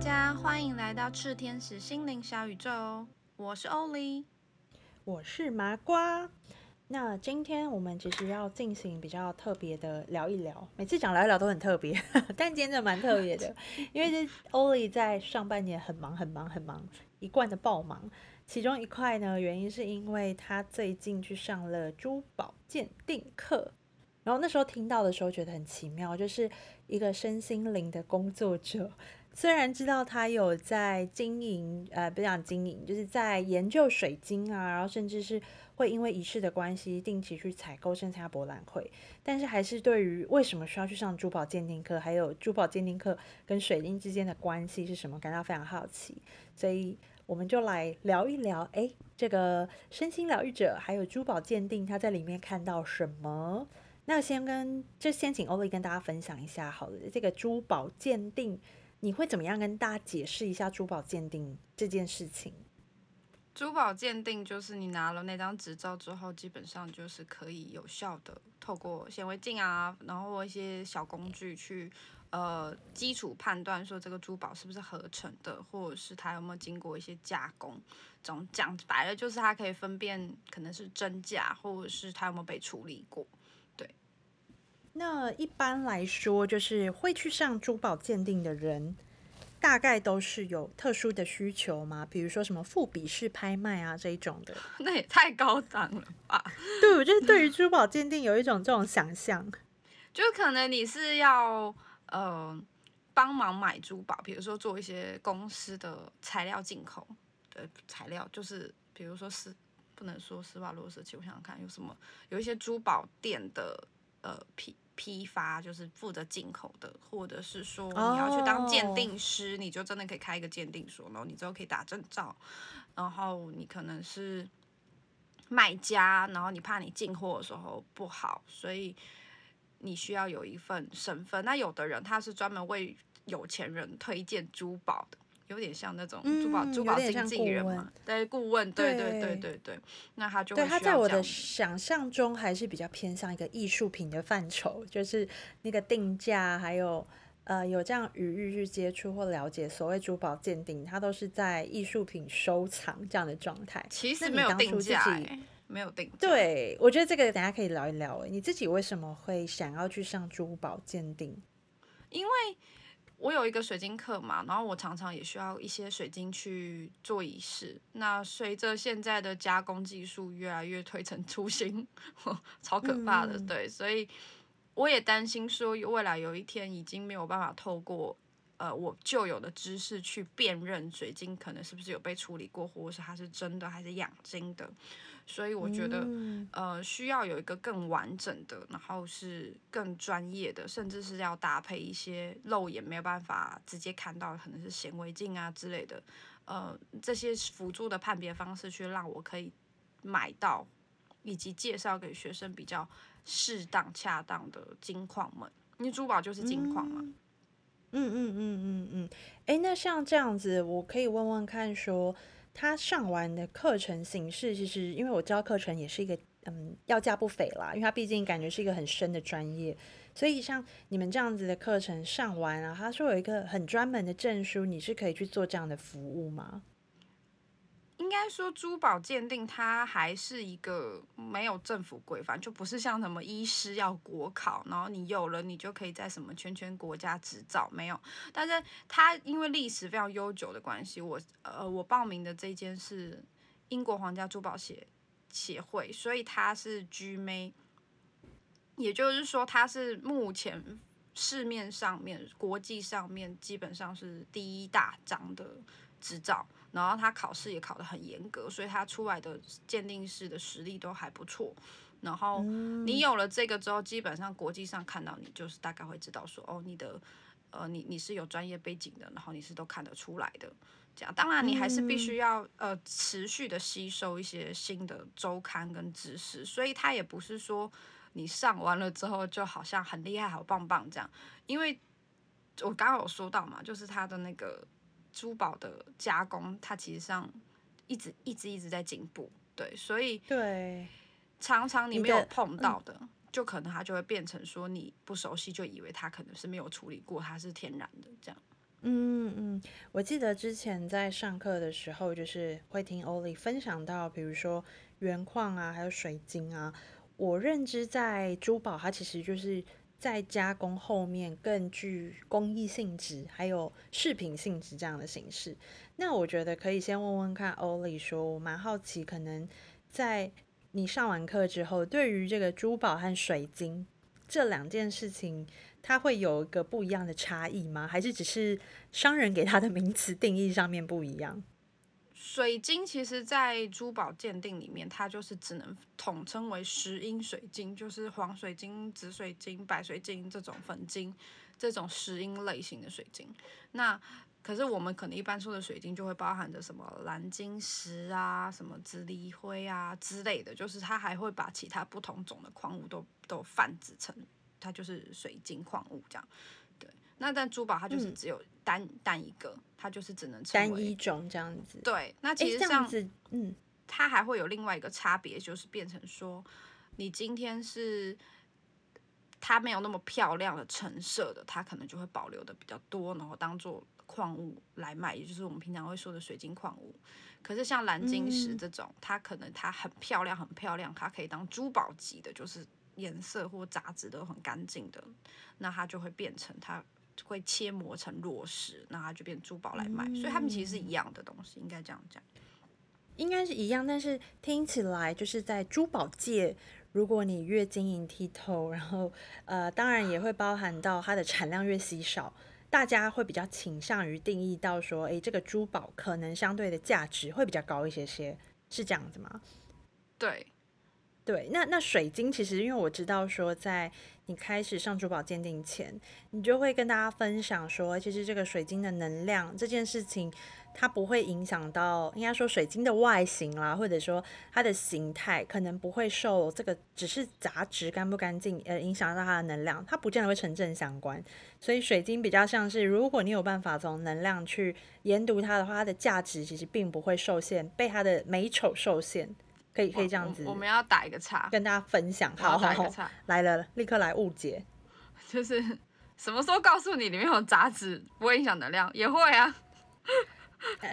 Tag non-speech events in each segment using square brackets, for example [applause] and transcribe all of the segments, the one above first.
大家，欢迎来到赤天使心灵小宇宙，我是欧丽，我是麻瓜。那今天我们其实要进行比较特别的聊一聊，每次讲聊一聊都很特别，[laughs] 但今天真的蛮特别的，[laughs] 因为这欧丽在上半年很忙很忙很忙，一贯的爆忙。其中一块呢，原因是因为他最近去上了珠宝鉴定课。然后那时候听到的时候觉得很奇妙，就是一个身心灵的工作者，虽然知道他有在经营，呃，不讲经营，就是在研究水晶啊，然后甚至是会因为仪式的关系定期去采购、参加博览会，但是还是对于为什么需要去上珠宝鉴定课，还有珠宝鉴定课跟水晶之间的关系是什么，感到非常好奇。所以我们就来聊一聊，哎，这个身心疗愈者还有珠宝鉴定，他在里面看到什么？那先跟就先请欧丽跟大家分享一下好了，这个珠宝鉴定你会怎么样跟大家解释一下珠宝鉴定这件事情？珠宝鉴定就是你拿了那张执照之后，基本上就是可以有效的透过显微镜啊，然后一些小工具去呃基础判断说这个珠宝是不是合成的，或者是它有没有经过一些加工。总讲白了就是它可以分辨可能是真假，或者是它有没有被处理过。那一般来说，就是会去上珠宝鉴定的人，大概都是有特殊的需求吗？比如说什么复比式拍卖啊这一种的？[laughs] 那也太高档了吧？对，我就是对于珠宝鉴定有一种这种想象，[laughs] 就可能你是要呃帮忙买珠宝，比如说做一些公司的材料进口的材料，就是比如说是不能说施瓦洛世奇，我想想看有什么，有一些珠宝店的。呃，批批发就是负责进口的，或者是说你要去当鉴定师，你就真的可以开一个鉴定所，然后你之后可以打证照。然后你可能是卖家，然后你怕你进货的时候不好，所以你需要有一份身份。那有的人他是专门为有钱人推荐珠宝的。有点像那种珠宝珠宝经纪人嘛，对顾问，对对对对对，那他就对他在我的想象中还是比较偏向一个艺术品的范畴，就是那个定价，还有呃有这样余裕去接触或了解所谓珠宝鉴定，它都是在艺术品收藏这样的状态。其实没有定价，没有定。对，我觉得这个等下可以聊一聊。你自己为什么会想要去上珠宝鉴定？因为。我有一个水晶课嘛，然后我常常也需要一些水晶去做仪式。那随着现在的加工技术越来越推陈出新，[laughs] 超可怕的，对，所以我也担心说未来有一天已经没有办法透过。呃，我旧有的知识去辨认水晶可能是不是有被处理过，或者是它是真的还是养晶的，所以我觉得呃需要有一个更完整的，然后是更专业的，甚至是要搭配一些肉眼没有办法直接看到，可能是显微镜啊之类的，呃这些辅助的判别方式，去让我可以买到以及介绍给学生比较适当恰当的金矿们，因为珠宝就是金矿嘛。嗯嗯嗯嗯嗯嗯，哎，那像这样子，我可以问问看，说他上完的课程形式，其实因为我教课程也是一个嗯要价不菲啦，因为他毕竟感觉是一个很深的专业，所以像你们这样子的课程上完啊，他说有一个很专门的证书，你是可以去做这样的服务吗？应该说，珠宝鉴定它还是一个没有政府规范，就不是像什么医师要国考，然后你有了你就可以在什么圈圈国家执照没有。但是它因为历史非常悠久的关系，我呃我报名的这间是英国皇家珠宝协协会，所以它是 GMA，也就是说它是目前市面上面国际上面基本上是第一大张的执照。然后他考试也考得很严格，所以他出来的鉴定师的实力都还不错。然后你有了这个之后，基本上国际上看到你，就是大概会知道说，哦，你的呃，你你是有专业背景的，然后你是都看得出来的。这样，当然你还是必须要呃持续的吸收一些新的周刊跟知识。所以他也不是说你上完了之后就好像很厉害、好棒棒这样。因为我刚刚有说到嘛，就是他的那个。珠宝的加工，它其实上一直一直一直在进步，对，所以对常常你没有碰到的，就可能它就会变成说你不熟悉，就以为它可能是没有处理过，它是天然的这样。嗯嗯，我记得之前在上课的时候，就是会听欧丽分享到，比如说原矿啊，还有水晶啊。我认知在珠宝，它其实就是在加工后面更具工艺性质，还有饰品性质这样的形式。那我觉得可以先问问看欧丽，说我蛮好奇，可能在你上完课之后，对于这个珠宝和水晶这两件事情。它会有一个不一样的差异吗？还是只是商人给它的名词定义上面不一样？水晶其实，在珠宝鉴定里面，它就是只能统称为石英水晶，就是黄水晶、紫水晶、白水晶这种粉晶，这种石英类型的水晶。那可是我们可能一般说的水晶，就会包含着什么蓝晶石啊、什么紫锂灰啊之类的，就是它还会把其他不同种的矿物都都泛指成。它就是水晶矿物这样，那但珠宝它就是只有单单一个，它就是只能单一种这样子。对，那其实这样子，嗯，它还会有另外一个差别，就是变成说，你今天是它没有那么漂亮的成色的，它可能就会保留的比较多，然后当做矿物来卖，也就是我们平常会说的水晶矿物。可是像蓝晶石这种，它可能它很漂亮，很漂亮，它可以当珠宝级的，就是。颜色或杂质都很干净的，那它就会变成它会切磨成裸石，那它就变珠宝来卖。所以它们其实是一样的东西，应该这样讲。应该是一样，但是听起来就是在珠宝界，如果你越晶莹剔透，然后呃，当然也会包含到它的产量越稀少，大家会比较倾向于定义到说，诶，这个珠宝可能相对的价值会比较高一些些，是这样子吗？对。对，那那水晶其实，因为我知道说，在你开始上珠宝鉴定前，你就会跟大家分享说，其实这个水晶的能量这件事情，它不会影响到，应该说水晶的外形啦，或者说它的形态，可能不会受这个只是杂质干不干净而影响到它的能量，它不见得会成正相关。所以水晶比较像是，如果你有办法从能量去研读它的话，它的价值其实并不会受限，被它的美丑受限。可以可以这样子，我们要打一个叉，跟大家分享。好好好，来了，立刻来误解。就是什么时候告诉你里面有杂质不会影响能量？也会啊。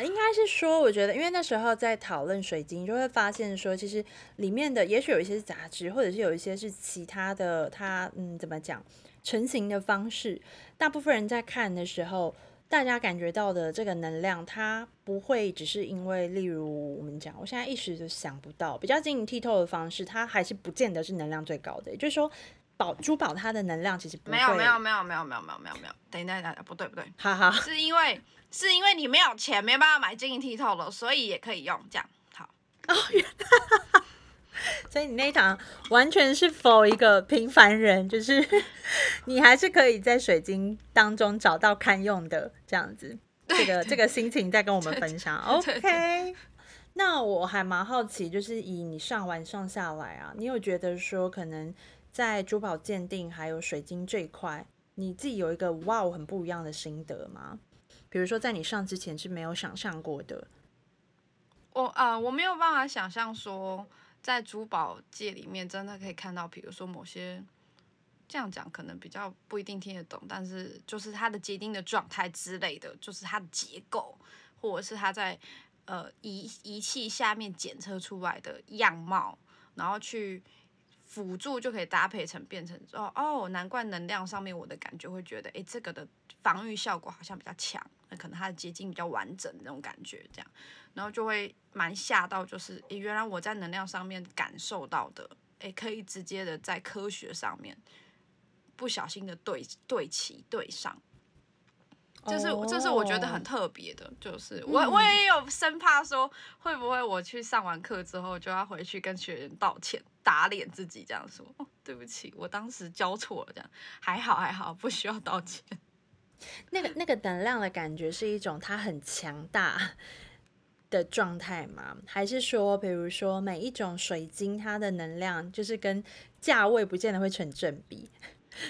应该是说，我觉得，因为那时候在讨论水晶，就会发现说，其实里面的也许有一些是杂质，或者是有一些是其他的，它嗯，怎么讲成型的方式。大部分人在看的时候。大家感觉到的这个能量，它不会只是因为，例如我们讲，我现在一时就想不到比较晶莹剔透的方式，它还是不见得是能量最高的。也就是说，宝珠宝它的能量其实没有没有没有没有没有没有没有没有，等一下等一下，不对不对，[laughs] 哈哈，是因为是因为你没有钱，没办法买晶莹剔透的，所以也可以用这样。好哦，[laughs] 所以你那一堂完全是否一个平凡人，就是 [laughs] 你还是可以在水晶当中找到堪用的这样子，这个这个心情在跟我们分享。[laughs] OK，那我还蛮好奇，就是以你上完上下来啊，你有觉得说可能在珠宝鉴定还有水晶这一块，你自己有一个哇很不一样的心得吗？比如说在你上之前是没有想象过的。我啊，我没有办法想象说。在珠宝界里面，真的可以看到，比如说某些这样讲可能比较不一定听得懂，但是就是它的结晶的状态之类的，就是它的结构，或者是它在呃仪仪器下面检测出来的样貌，然后去辅助就可以搭配成变成哦哦，难怪能量上面我的感觉会觉得，哎，这个的防御效果好像比较强，那可能它的结晶比较完整那种感觉，这样。然后就会蛮吓到，就是诶，原来我在能量上面感受到的，诶，可以直接的在科学上面不小心的对对齐对上，这是这是我觉得很特别的，就是我我也有生怕说会不会我去上完课之后就要回去跟学员道歉打脸自己这样说，哦，对不起，我当时教错了这样，还好还好，不需要道歉。[laughs] 那个那个能量的感觉是一种它很强大。的状态吗？还是说，比如说每一种水晶，它的能量就是跟价位不见得会成正比。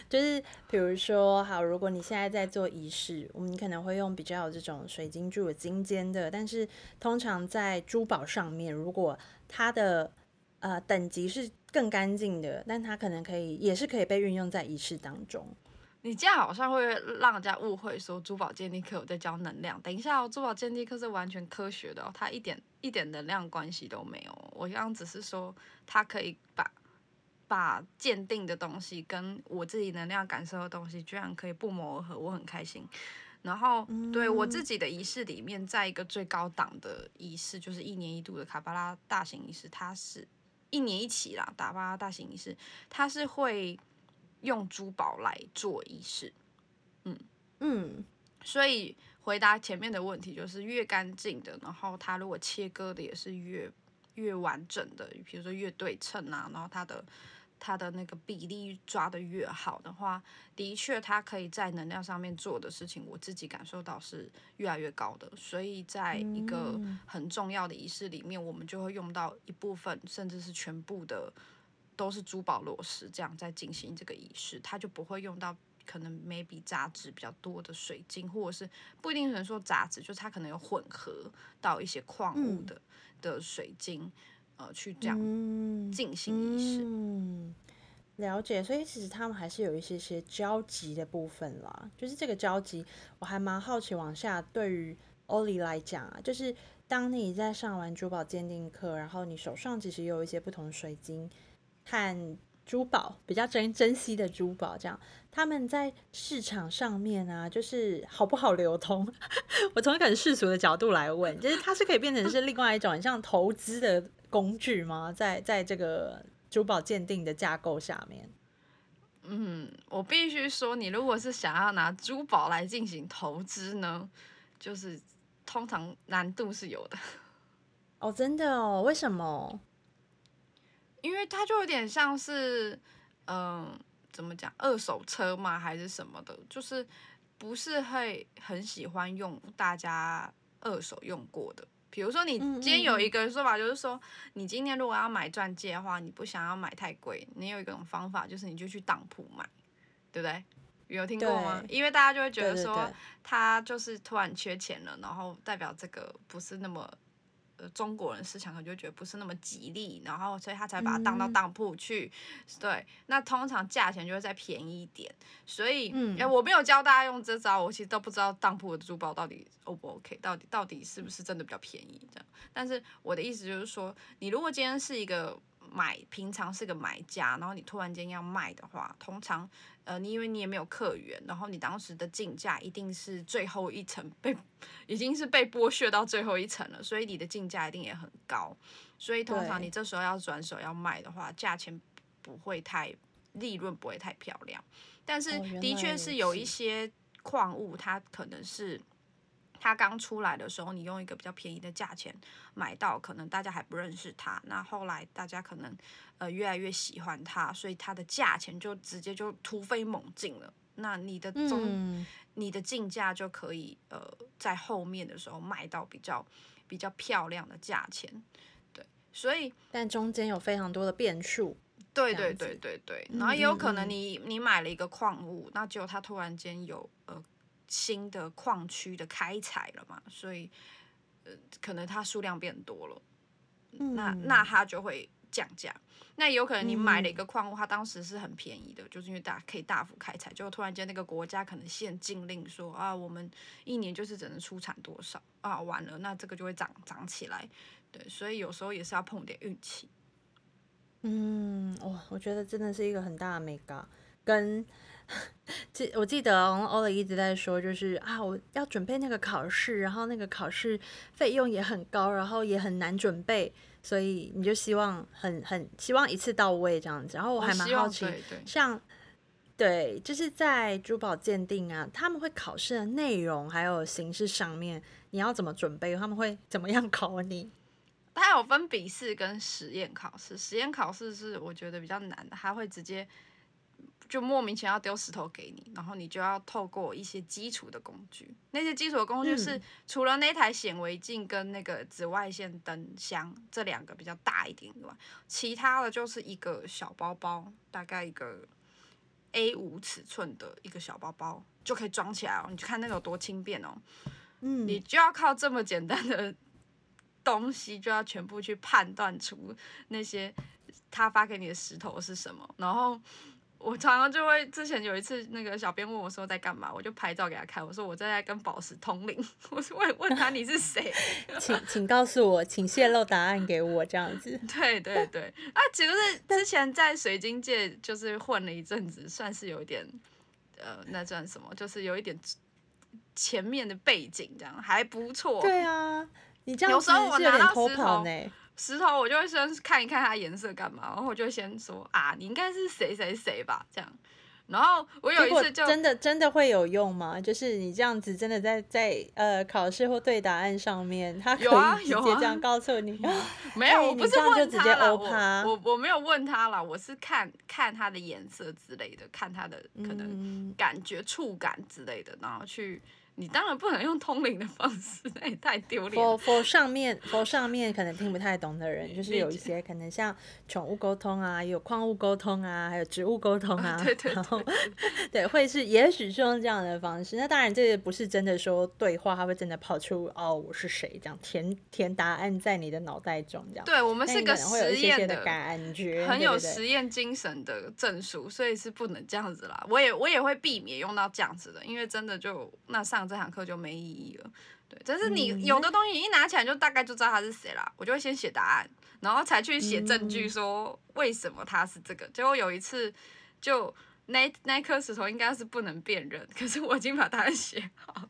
就是比如说，好，如果你现在在做仪式，我们可能会用比较这种水晶柱金尖的，但是通常在珠宝上面，如果它的呃等级是更干净的，但它可能可以也是可以被运用在仪式当中。你这样好像会让人家误会说珠宝鉴定课有在教能量。等一下哦，珠宝鉴定课是完全科学的哦，它一点一点能量关系都没有。我刚刚只是说，它可以把把鉴定的东西跟我自己能量感受的东西，居然可以不谋而合，我很开心。然后对我自己的仪式里面，在一个最高档的仪式，就是一年一度的卡巴拉大型仪式，它是一年一起啦，卡巴拉大型仪式，它是会用珠宝来做仪式，嗯嗯，所以回答前面的问题，就是越干净的，然后它如果切割的也是越越完整的，比如说越对称啊，然后它的。它的那个比例抓的越好的话，的确，它可以在能量上面做的事情，我自己感受到是越来越高的。所以，在一个很重要的仪式里面，我们就会用到一部分，甚至是全部的，都是珠宝裸石这样在进行这个仪式，它就不会用到可能 maybe 杂质比较多的水晶，或者是不一定能说杂质，就是它可能有混合到一些矿物的的水晶。呃，去这样进行仪式，嗯，了解。所以其实他们还是有一些些交集的部分啦。就是这个交集，我还蛮好奇。往下，对于欧里来讲啊，就是当你在上完珠宝鉴定课，然后你手上其实有一些不同水晶和珠宝比较珍珍惜的珠宝，这样他们在市场上面啊，就是好不好流通？[laughs] 我从一个很世俗的角度来问，就是它是可以变成是另外一种很像投资的。工具吗？在在这个珠宝鉴定的架构下面，嗯，我必须说，你如果是想要拿珠宝来进行投资呢，就是通常难度是有的。[laughs] 哦，真的哦？为什么？因为它就有点像是，嗯，怎么讲，二手车嘛，还是什么的，就是不是会很喜欢用大家二手用过的。比如说，你今天有一个说法，就是说，你今天如果要买钻戒的话，你不想要买太贵，你有一种方法，就是你就去当铺买，对不对？有听过吗？因为大家就会觉得说，他就是突然缺钱了，然后代表这个不是那么。呃，中国人思想可能就觉得不是那么吉利，然后所以他才把它当到当铺去。对，那通常价钱就会再便宜一点。所以，哎，我没有教大家用这招，我其实都不知道当铺的珠宝到底 O 不 OK，到底到底是不是真的比较便宜这样。但是我的意思就是说，你如果今天是一个。买平常是个买家，然后你突然间要卖的话，通常，呃，你因为你也没有客源，然后你当时的进价一定是最后一层被，[laughs] 已经是被剥削到最后一层了，所以你的进价一定也很高，所以通常你这时候要转手要卖的话，价钱不会太，利润不会太漂亮，但是的确是有一些矿物，它可能是。它刚出来的时候，你用一个比较便宜的价钱买到，可能大家还不认识它。那后来大家可能呃越来越喜欢它，所以它的价钱就直接就突飞猛进了。那你的中你的进价就可以呃在后面的时候卖到比较比较漂亮的价钱。对，所以但中间有非常多的变数。对对对对对，然后也有可能你你买了一个矿物，那结果它突然间有呃。新的矿区的开采了嘛，所以呃，可能它数量变多了，那那它就会降价。那有可能你买了一个矿物，它当时是很便宜的，就是因为大可以大幅开采，就突然间那个国家可能限禁令说啊，我们一年就是只能出产多少啊，完了，那这个就会涨涨起来。对，所以有时候也是要碰点运气。嗯，哇，我觉得真的是一个很大的 mega 跟。[laughs] 记我记得欧雷一直在说，就是啊，我要准备那个考试，然后那个考试费用也很高，然后也很难准备，所以你就希望很很希望一次到位这样子。然后我还蛮好奇，像对，就是在珠宝鉴定啊，他们会考试的内容还有形式上面，你要怎么准备？他们会怎么样考你？它有分笔试跟实验考试，实验考试是我觉得比较难的，他会直接。就莫名其妙丢石头给你，然后你就要透过一些基础的工具。那些基础的工具是除了那台显微镜跟那个紫外线灯箱这两个比较大一点以外，其他的就是一个小包包，大概一个 A 五尺寸的一个小包包就可以装起来哦。你就看那个有多轻便哦。嗯，你就要靠这么简单的东西，就要全部去判断出那些他发给你的石头是什么，然后。我常常就会，之前有一次那个小编问我说在干嘛，我就拍照给他看，我说我正在跟宝石通灵，[laughs] 我说问问他你是谁，请请告诉我，请泄露答案给我，这样子。[laughs] 对对对，啊，只是 [laughs] 之前在水晶界就是混了一阵子，算是有一点，呃，那算什么？就是有一点前面的背景，这样还不错。对啊，你这样有时候我拿到石头呢。石头我就会先看一看它颜色干嘛，然后我就先说啊，你应该是谁谁谁吧，这样。然后我有一次就真的真的会有用吗？就是你这样子真的在在呃考试或对答案上面，他可有啊以直接这样告诉你。[laughs] 没有，哎我不是问直接他了，我我我没有问他了，我是看看它的颜色之类的，看它的可能嗯，感觉、触感之类的，然后去。你当然不能用通灵的方式，那也太丢脸 for for 上面 for 上面可能听不太懂的人，就是有一些可能像宠物沟通啊，有矿物沟通啊，还有植物沟通啊，对对然后对，[laughs] 会是也许是用这样的方式。那当然，这个不是真的说对话，它会真的跑出哦我是谁这样填填答案在你的脑袋中这样。对我们是个实验的感觉，很有实验精神的证书，所以是不能这样子啦。我也我也会避免用到这样子的，因为真的就那上这堂课就没意义了。对，但是你嗯有的东西一拿起来就大概就知道他是谁啦，我就会先写答案，然后才去写证据嗯说为什么他是这个。结果有一次就那那颗石头应该是不能辨认，可是我已经把答案写好了。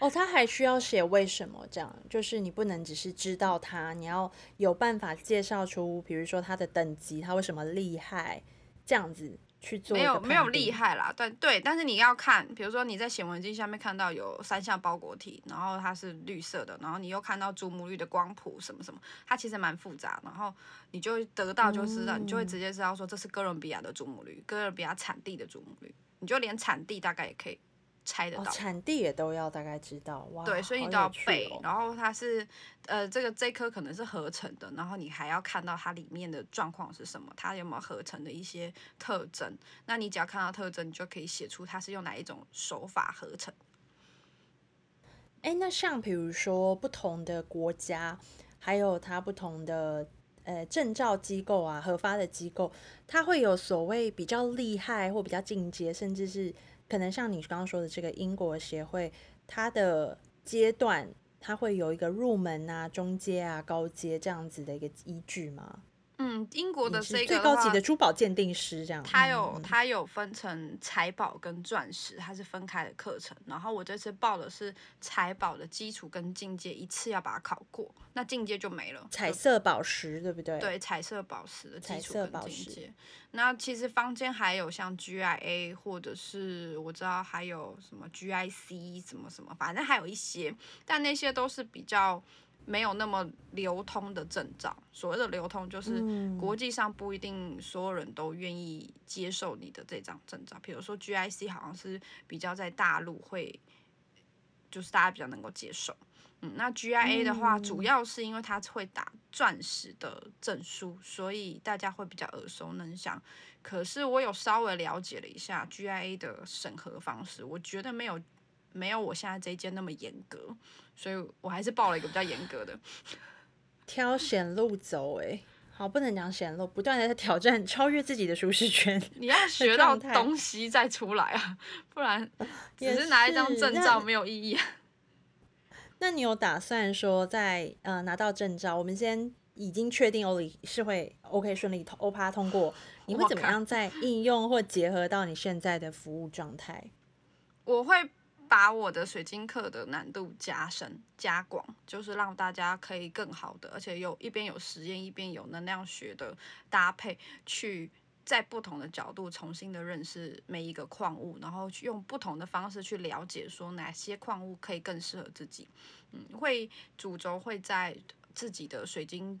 哦，他还需要写为什么这样，就是你不能只是知道他，你要有办法介绍出，比如说他的等级，他为什么厉害，这样子去做没有没有厉。害啦，但对，但是你要看，比如说你在显微镜下面看到有三项包裹体，然后它是绿色的，然后你又看到祖母绿的光谱什么什么，它其实蛮复杂，然后你就会得到就知道，你就会嗯直接知道说这是哥伦比亚的祖母绿，哥伦比亚产地的祖母绿，你就连产地大概也可以猜得哦，到。产地也都要大概知道哇，对，所以你都要背，哦然后它是，呃，这个这颗可能是合成的，然后你还要看到它里面的状况是什么，它有没有合成的一些特征。那你只要看到特征，你就可以写出它是用哪一种手法合成。哎，那像比如说不同的国家，还有它不同的呃证照机构啊，核发的机构，它会有所谓比较厉害或比较进阶，甚至是可能像你刚刚说的这个英国协会，它的阶段，它会有一个入门啊、中阶啊、高阶这样子的一个依据吗？嗯，英国的最高级的珠宝鉴定师这样，它嗯嗯有他有分成财宝跟钻石，它是分开的课程。然后我这次报的是财宝的基础跟进阶，一次要把它考过，那进阶就没了。彩色宝石，对不对？对彩色宝石的基础跟色宝石进阶。那其实坊间还有像 GIA，或者是我知道还有什么 GIC 什么什么，反正还有一些，但那些都是比较没有那么流通的证照。所谓的流通，就是嗯国际上不一定所有人都愿意接受你的这张证照。比如说 GIC 好像是比较在大陆会，就是大家比较能够接受。嗯，那 GIA 的话，主嗯要是因为它会打钻石的证书，所以大家会比较耳熟能详。可是我有稍微了解了一下 GIA 的审核方式，我觉得没有没有我现在这一间那么严格，所以我还是报了一个比较严格的。挑险路走、哎，好，不能讲险路，不断的在挑战，超越自己的舒适圈。[laughs] 你要学到东西再出来啊，不然 [laughs] 只是拿一张证照没有意义啊。[laughs] 那你有打算说在呃拿到证照，我们先已经确定欧里是会 OK 顺利通欧趴通过，你会怎么样在应用或结合到你现在的服务状态？我会把我的水晶课的难度加深加广，就是让大家可以更好的，而且有一边有实验，一边有能量学的搭配，去在不同的角度重新的认识每一个矿物，然后去用不同的方式去了解说哪些矿物可以更适合自己。嗯，会主轴会在自己的水晶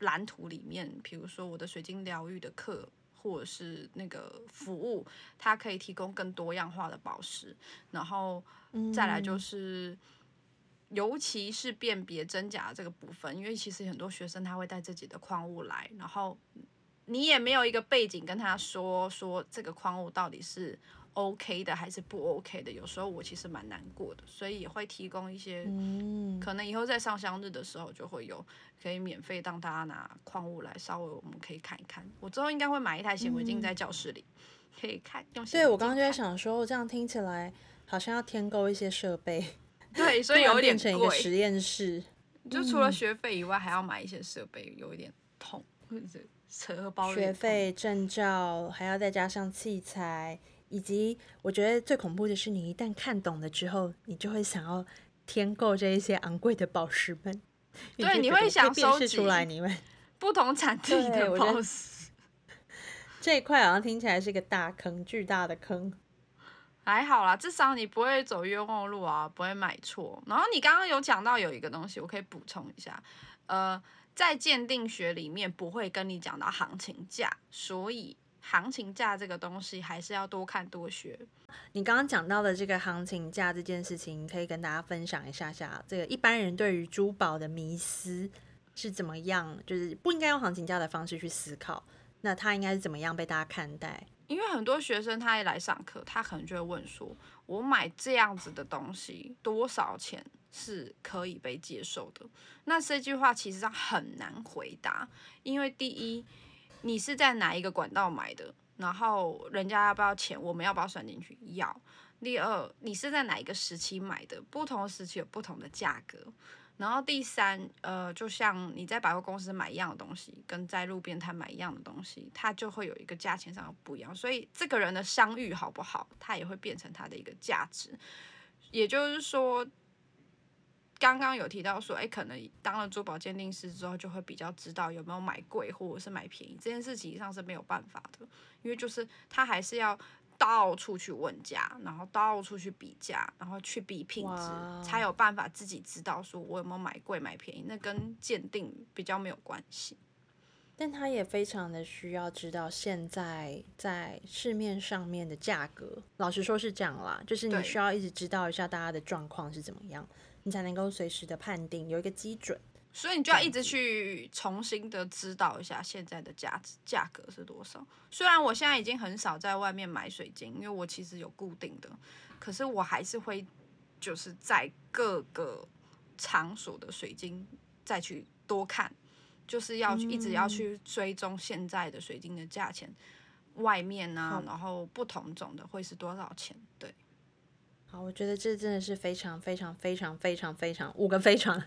蓝图里面，比如说我的水晶疗愈的课。或者是那个服务，它可以提供更多样化的宝石，然后再来就嗯。是，尤其是辨别真假这个部分，因为其实很多学生他会带自己的矿物来，然后你也没有一个背景跟他说说这个矿物到底是 OK 的还是不 OK 的，有时候我其实蛮难过的，所以也会提供一些，嗯，可能以后在上香日的时候就会有可以免费让大家拿矿物来稍微我们可以看一看。我之后应该会买一台显微镜在教室里、可以看，用显微对我刚刚就在，想说，这样听起来好像要添购一些设备，[laughs] 对，所以 [laughs] 有一点变成一个贵，实验室。就除了学费以外，还要买一些设备，有一点痛，或者是荷包学费、证照，还要再加上器材，以及我觉得最恐怖的是，你一旦看懂了之后，你就会想要添购这一些昂贵的宝石们。对你会想辨收集出来你们 [laughs] 不同产地的对我觉得 boss。[laughs] 这一块好像听起来是个大坑，巨大的坑。还好啦，至少你不会走冤枉路啊，不会买错。然后你刚刚有讲到有一个东西，我可以补充一下，呃，在鉴定学里面不会跟你讲到行情价，所以行情价这个东西还是要多看多学。你刚刚讲到的这个行情价这件事情，可以跟大家分享一下下，这个一般人对于珠宝的迷思是怎么样？就是不应该用行情价的方式去思考，那它应该是怎么样被大家看待？因为很多学生他一来上课，他可能就会问说：“我买这样子的东西多少钱是可以被接受的？”那这句话其实上很难回答，因为第一，你是在哪一个管道买的，然后人家要不要钱，我们要不要算进去？要。第二，你是在哪一个时期买的？不同时期有不同的价格。然后第三，呃，就像你在百货公司买一样的东西，跟在路边摊买一样的东西，它就会有一个价钱上的不一样。所以这个人的商誉好不好，它也会变成它的一个价值。也就是说，刚刚有提到说，哎，可能当了珠宝鉴定师之后，就会比较知道有没有买贵或者是买便宜这件事情上是没有办法的，因为就是他还是要到处去问价，然后到处去比价，然后去比品质，才有办法自己知道说我有没有买贵买便宜，那跟鉴定比较没有关系。但他也非常的需要知道现在在市面上面的价格。老实说是这样啦，就是你需要一直知道一下大家的状况是怎么样，你才能够随时的判定有一个基准。所以你就要一直去重新的知道一下现在的价值价格是多少。虽然我现在已经很少在外面买水晶，因为我其实有固定的，可是我还是会就是在各个场所的水晶再去多看，就是要去一直要去追踪现在的水晶的价钱，外面啊，然后不同种的会是多少钱？对。好，我觉得这真的是非常非常非常非常非常五个非常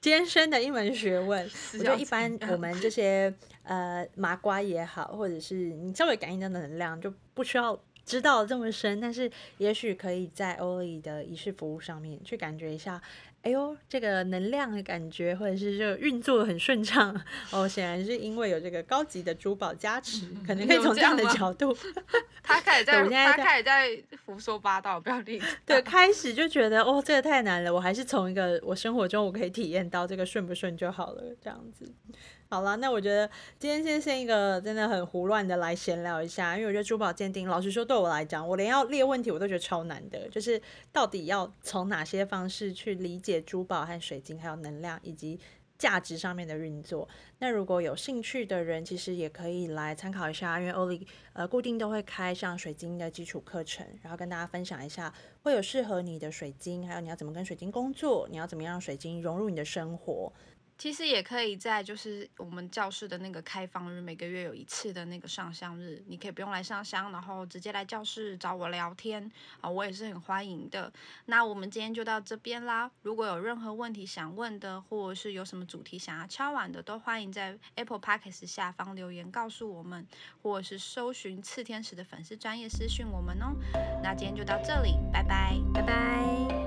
艰深的一门学问。我觉得一般我们这些呃麻瓜也好，或者是你稍微感应到的能量，就不需要知道这么深，但是也许可以在欧里的仪式服务上面去感觉一下。哎呦，这个能量的感觉，或者是这个运作很顺畅哦，显然是因为有这个高级的珠宝加持，可能可以有从这样的角度，[laughs] 他开始在，他开始在胡说八道，不要理他。对，开始就觉得哦，这个太难了，我还是从一个我生活中我可以体验到这个顺不顺就好了，这样子。好啦，那我觉得今天先先一个真的很胡乱的来闲聊一下，因为我觉得珠宝鉴定，老实说对我来讲，我连要列问题我都觉得超难的，就是到底要从哪些方式去理解珠宝和水晶，还有能量以及价值上面的运作。那如果有兴趣的人，其实也可以来参考一下，因为欧丽呃固定都会开像水晶的基础课程，然后跟大家分享一下会有适合你的水晶，还有你要怎么跟水晶工作，你要怎么样让水晶融入你的生活。其实也可以在就是我们教室的那个开放日，每个月有一次的那个上香日，你可以不用来上香，然后直接来教室找我聊天啊，我也是很欢迎的。那我们今天就到这边啦，如果有任何问题想问的，或者是有什么主题想要敲碗的，都欢迎在 Apple Podcast 下方留言告诉我们，或者是搜寻次天使的粉丝专业私讯我们哦。那今天就到这里，拜拜。拜拜。